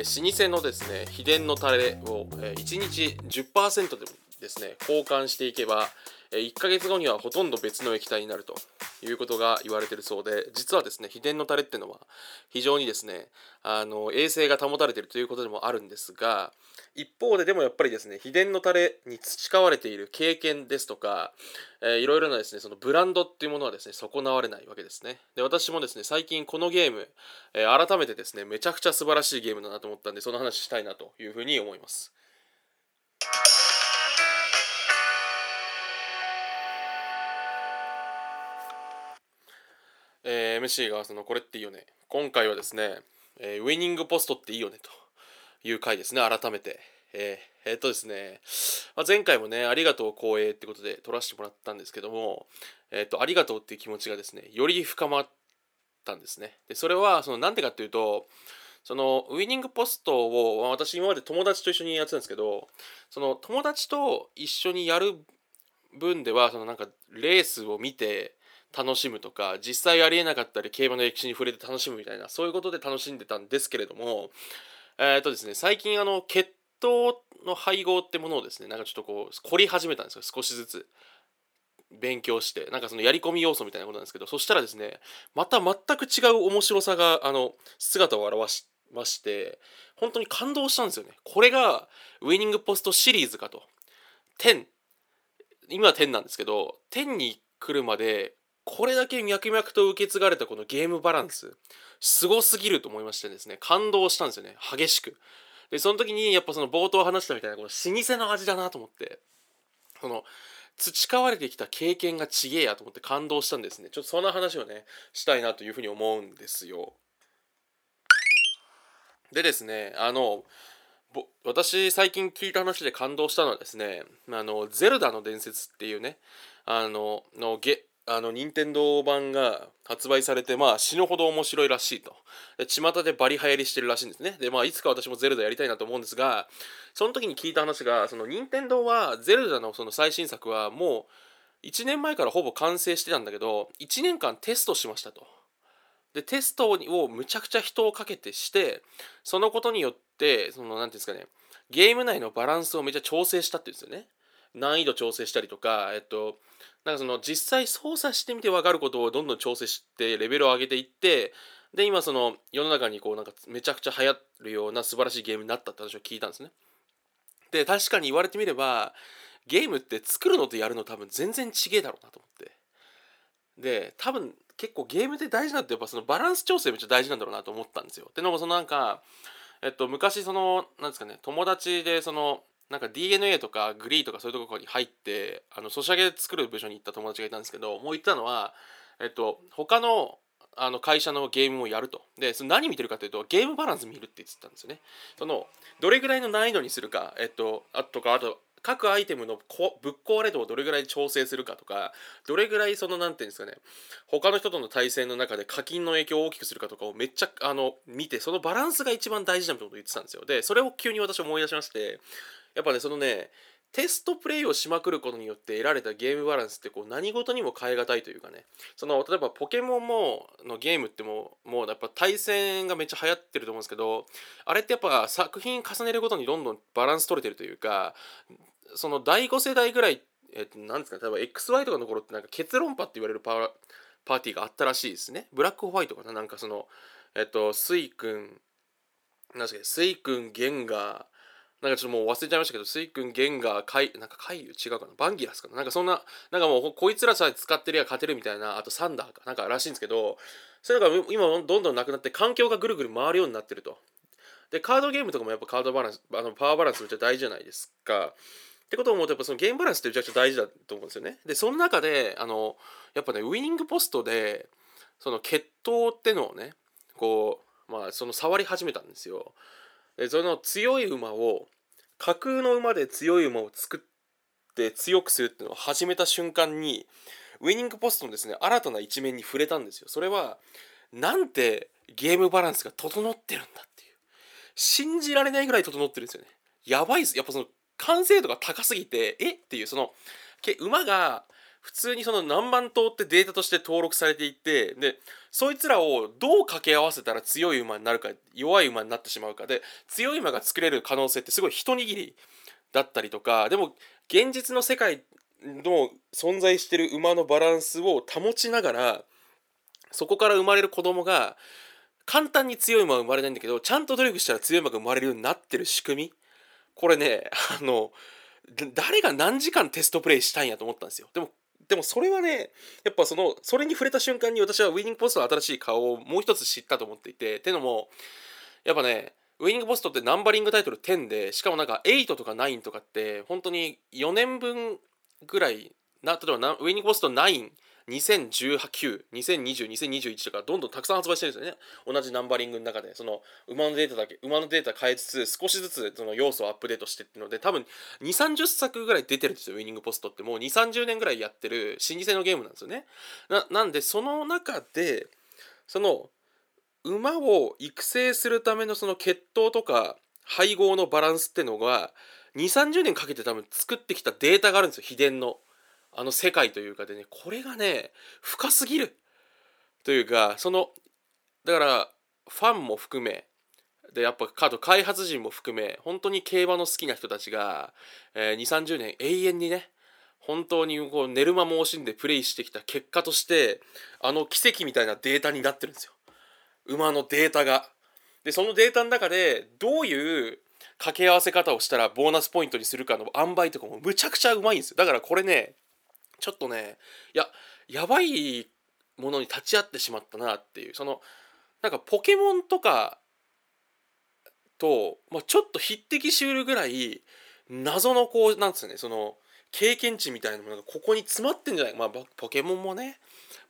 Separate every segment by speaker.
Speaker 1: えー、老舗のですね秘伝のタレを、えー、1日10%でですね交換していけば、えー、1ヶ月後にはほとんど別の液体になると。いうことが言われてるそうで実はですね秘伝のタレっていうのは非常にですねあの衛生が保たれているということでもあるんですが一方ででもやっぱりですね秘伝のタレに培われている経験ですとか、えー、いろいろなですねそのブランドっていうものはですね損なわれないわけですね。で私もですね最近このゲーム、えー、改めてですねめちゃくちゃ素晴らしいゲームだなと思ったんでその話したいなというふうに思います。えー、MC がそのこれっていいよね今回はですね、えー、ウィニングポストっていいよねという回ですね、改めて。えー、えー、っとですね、まあ、前回もね、ありがとう光栄ってことで撮らせてもらったんですけども、えー、っと、ありがとうっていう気持ちがですね、より深まったんですね。で、それは、その、なんでかっていうと、そのウィニングポストを私今まで友達と一緒にやってたんですけどその友達と一緒にやる分ではそのなんかレースを見て楽しむとか実際ありえなかったり競馬の歴史に触れて楽しむみたいなそういうことで楽しんでたんですけれどもえっ、とですね、最近あの血糖の配合ってものをですね、なんかちょっとこう凝り始めたんですよ、少しずつ。勉強して、なんかそのやり込み要素みたいなことなんですけど、そしたらですね、また全く違う面白さが、あの、姿を現しまして、本当に感動したんですよね。これが、ウィニングポストシリーズかと。10。今は10なんですけど、10に来るまで、これだけ脈々と受け継がれたこのゲームバランス。すごすぎると思いましてですね感動したんですよね激しくでその時にやっぱその冒頭話したみたいなこの老舗の味だなと思ってその培われてきた経験がちげえやと思って感動したんですねちょっとそんな話をねしたいなというふうに思うんですよでですねあの私最近聞いた話で感動したのはですね「あのゼルダの伝説」っていうねあののゲあの任天堂版が発売されてまあ死ぬほど面白いらしいと。で巷でバリ流行りしてるらしいんですね。でまあいつか私もゼルダやりたいなと思うんですがその時に聞いた話がその任天堂はゼルダのその最新作はもう1年前からほぼ完成してたんだけど1年間テストしましたと。でテストをむちゃくちゃ人をかけてしてそのことによってその何ていうんですかねゲーム内のバランスをめちゃ調整したっていうんですよね。難易度調整したりとかえっとなんかその実際操作してみて分かることをどんどん調整してレベルを上げていってで今その世の中にこうなんかめちゃくちゃ流行るような素晴らしいゲームになったって話を聞いたんですね。で確かに言われてみればゲームって作るのとやるの多分全然違えだろうなと思ってで多分結構ゲームで大事なってやっぱそのバランス調整めっちゃ大事なんだろうなと思ったんですよ。でのもそのなんかえっと昔そのなんですかね友達でそのなんか DNA とかグリーとかそういうところに入ってあのソシャゲ作る部署に行った友達がいたんですけどもう言ったのは、えっと、他のあの会社のゲームをやると。で、その何見てるかというと、ゲームバランス見るって言ってたんですよね。その、どれぐらいの難易度にするか、えっと、あとか、あと、各アイテムのこぶっ壊れ度をどれぐらい調整するかとか、どれぐらいその、なんていうんですかね、他の人との対戦の中で課金の影響を大きくするかとかをめっちゃ、あの、見て、そのバランスが一番大事だみたいなことを言ってたんですよ。で、それを急に私思い出しまして、やっぱねそのねテストプレイをしまくることによって得られたゲームバランスってこう何事にも変え難いというかね。その例えばポケモンものゲームってもうもうやっぱ対戦がめっちゃ流行ってると思うんですけどあれってやっぱ作品重ねるごとにどんどんバランス取れてるというかその第5世代ぐらいえっと何ですかね例えば XY とかの頃ってなんか結論パって言われるパーパーティーがあったらしいですね。ブラックホワイトかななんかそのえっとスイ君なんですかスイ君ゲンガーなんかちょっともう忘れちゃいましたけど、スイ君、ゲンガー、カイ、なんかカイユ違うかな？バンギラスかな？なんかそんな、なんかもうこいつらさえ使ってりゃ勝てるみたいな、あとサンダーかなんからしいんですけど、そういうのが今どんどんなくなって環境がぐるぐる回るようになってると。で、カードゲームとかもやっぱカードバランス、あのパワーバランスめっちゃ大事じゃないですか。ってことを思うとやっぱそのゲームバランスってめちゃくちゃ大事だと思うんですよね。で、その中で、あの、やっぱね、ウィニングポストで、その決闘ってのをね、こう、まあ、その触り始めたんですよ。でその強い馬を架空の馬で強い馬を作って強くするっていうのを始めた瞬間にウィニングポストのですね新たな一面に触れたんですよ。それはなんてゲームバランスが整ってるんだっていう。信じられないぐらい整ってるんですよね。やばいっす。やっぱその完成度が高すぎてえ？っていうその馬が普通にその何万頭ってデータとして登録されていてでそいつらをどう掛け合わせたら強い馬になるか弱い馬になってしまうか。で強い馬が作れる可能性ってすごい一握りだったりとか。でも現実の世界の存在してる馬のバランスを保ちながらそこから生まれる子供が簡単に強い馬は生まれないんだけどちゃんと努力したら強い馬が生まれるようになってる仕組み。これねあの誰が何時間テストプレイしたんやと思ったんですよ。でもでもそれはねやっぱそのそれに触れた瞬間に私はウィニングポストの新しい顔をもう一つ知ったと思っていてっていうのもやっぱねウィニングポストってナンバリングタイトル10でしかもなんか8とか9とかって本当に4年分ぐらいな例えばウィニングポスト9 2019、2020、2021とかどんどんたくさん発売してるんですよね。同じナンバリングの中で、その馬のデータだけ、馬のデータ変えつつ、少しずつその要素をアップデートしてっていうので、多分2、30作ぐらい出てるんですよ、ウィニングポストって。もう2、30年ぐらいやってる老舗のゲームなんですよね。ななんで、その中で、その馬を育成するためのその血統とか配合のバランスってのが、2、30年かけて多分作ってきたデータがあるんですよ、秘伝の。あの世界というかでねこれがね深すぎる。というかそのだからファンも含めでやっぱカード開発陣も含め本当に競馬の好きな人たちが、えー、2 3 0年永遠にね本当にこう寝る間も惜しんでプレイしてきた結果としてあの奇跡みたいなデータになってるんですよ。馬のデータが。でそのデータの中でどういう掛け合わせ方をしたらボーナスポイントにするかの塩梅とかもむちゃくちゃうまいんですよ。だからこれねちょっとねいややばいものに立ち会ってしまったなっていう。そのなんかポケモンとかと、まあ、ちょっと匹敵しうるぐらい謎のこうなんですよねその経験値みたいなものがここに詰まってんじゃない。まあポケモンもね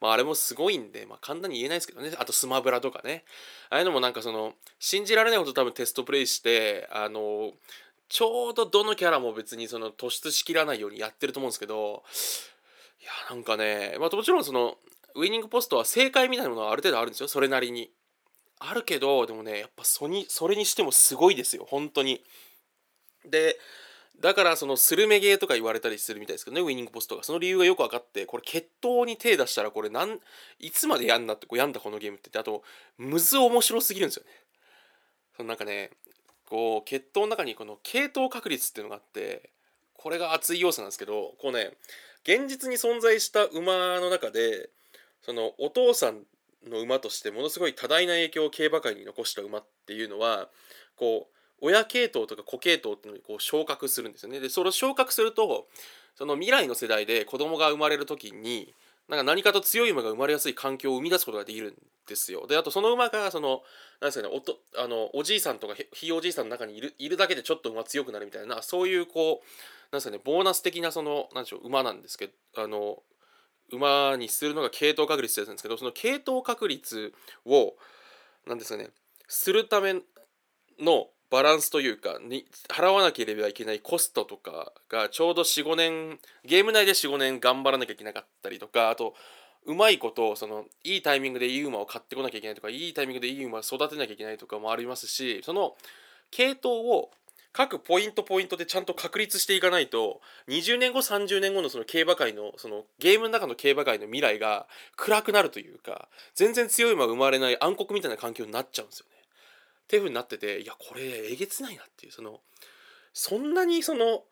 Speaker 1: まあ、あれもすごいんで、まあ、簡単に言えないですけどね。あとスマブラとかね。ああいうのもなんかその信じられないほど多分テストプレイしてあのちょうどどのキャラも別にその突出しきらないようにやってると思うんですけどいやなんかね、まあ、もちろんそのウィニングポストは正解みたいなものはある程度あるんですよ。それなりに。あるけどでもねやっぱそにそれにしてもすごいですよ。本当に。でだからそのスルメゲーとか言われたりするみたいですけどねウィニングポストが。その理由がよく分かってこれ決闘に手出したらこれなんいつまでやんなってこうやんだこのゲームってあとむず面白すぎるんですよね。そのなんかねこう決闘の中にこの系統確率っていうのがあってこれが熱い要素なんですけどこうね現実に存在した馬の中でそのお父さんの馬としてものすごい多大な影響を競馬界に残した馬っていうのはこう親系統とか子系統っていうのにこう昇格するんですよね。でそれを昇格するとその未来の世代で子供が生まれる時になんか何かと強い馬が生まれやすい環境を生み出すことができるんですよ。であとその馬がそのなんですかねおとあのおじいさんとかひいおじいさんの中にいるいるだけでちょっと馬強くなるみたいなそういうこうなんですかねボーナス的なそのなんでしょう馬なんですけどあの馬にするのが系統確率ってやつなんですけどその系統確率をなんですかねするためのバランスというかに払わなければいけないコストとかがちょうど45年ゲーム内で45年頑張らなきゃいけなかったりとかあとうまいことそのいいタイミングでいい馬を買ってこなきゃいけないとかいいタイミングでいい馬を育てなきゃいけないとかもありますしその系統を各ポイントポイントでちゃんと確立していかないと20年後30年後のその競馬界のそのゲームの中の競馬界の未来が暗くなるというか全然強い馬が生まれない暗黒みたいな環境になっちゃうんですよね。っていう風になってていやこれえげつないなっていうそのそんなにその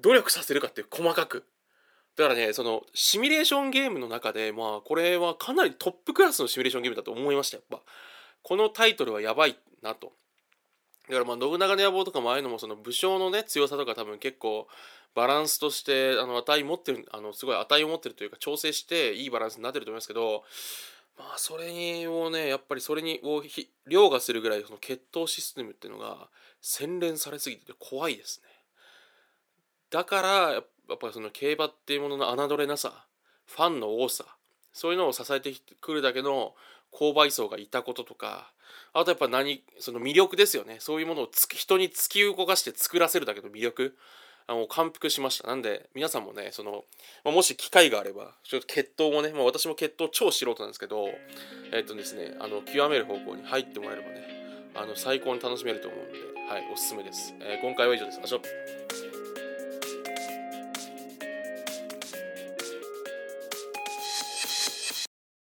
Speaker 1: 努力させるかっていう細かく。だからねそのシミュレーションゲームの中でまあこれはかなりトップクラスのシミュレーションゲームだと思いましたやっぱ。このタイトルはやばいなと。だからまあ信長の野望とかもああいうのもその武将のね強さとか多分結構バランスとしてあの値持ってるあのすごい値を持ってるというか調整していいバランスになってると思いますけどまあそれをねやっぱりそれにを凌駕するぐらいその決闘システムっていうのが洗練されすぎてて怖いですね。だからやっぱりその競馬っていうものの侮れなさファンの多さそういうのを支えてくるだけの購買層がいたこととかあとやっぱ何その魅力ですよね。そういうものを人に突き動かして作らせるだけの魅力。あの感服しました。なんで皆さんもねその、まあ、もし機会があればちょっと血統もね、まあ、私も血統超素人なんですけどえっとですねあの極める方向に入ってもらえればねあの最高に楽しめると思うんではいおすすめです、えー、今回は以上です。あしょ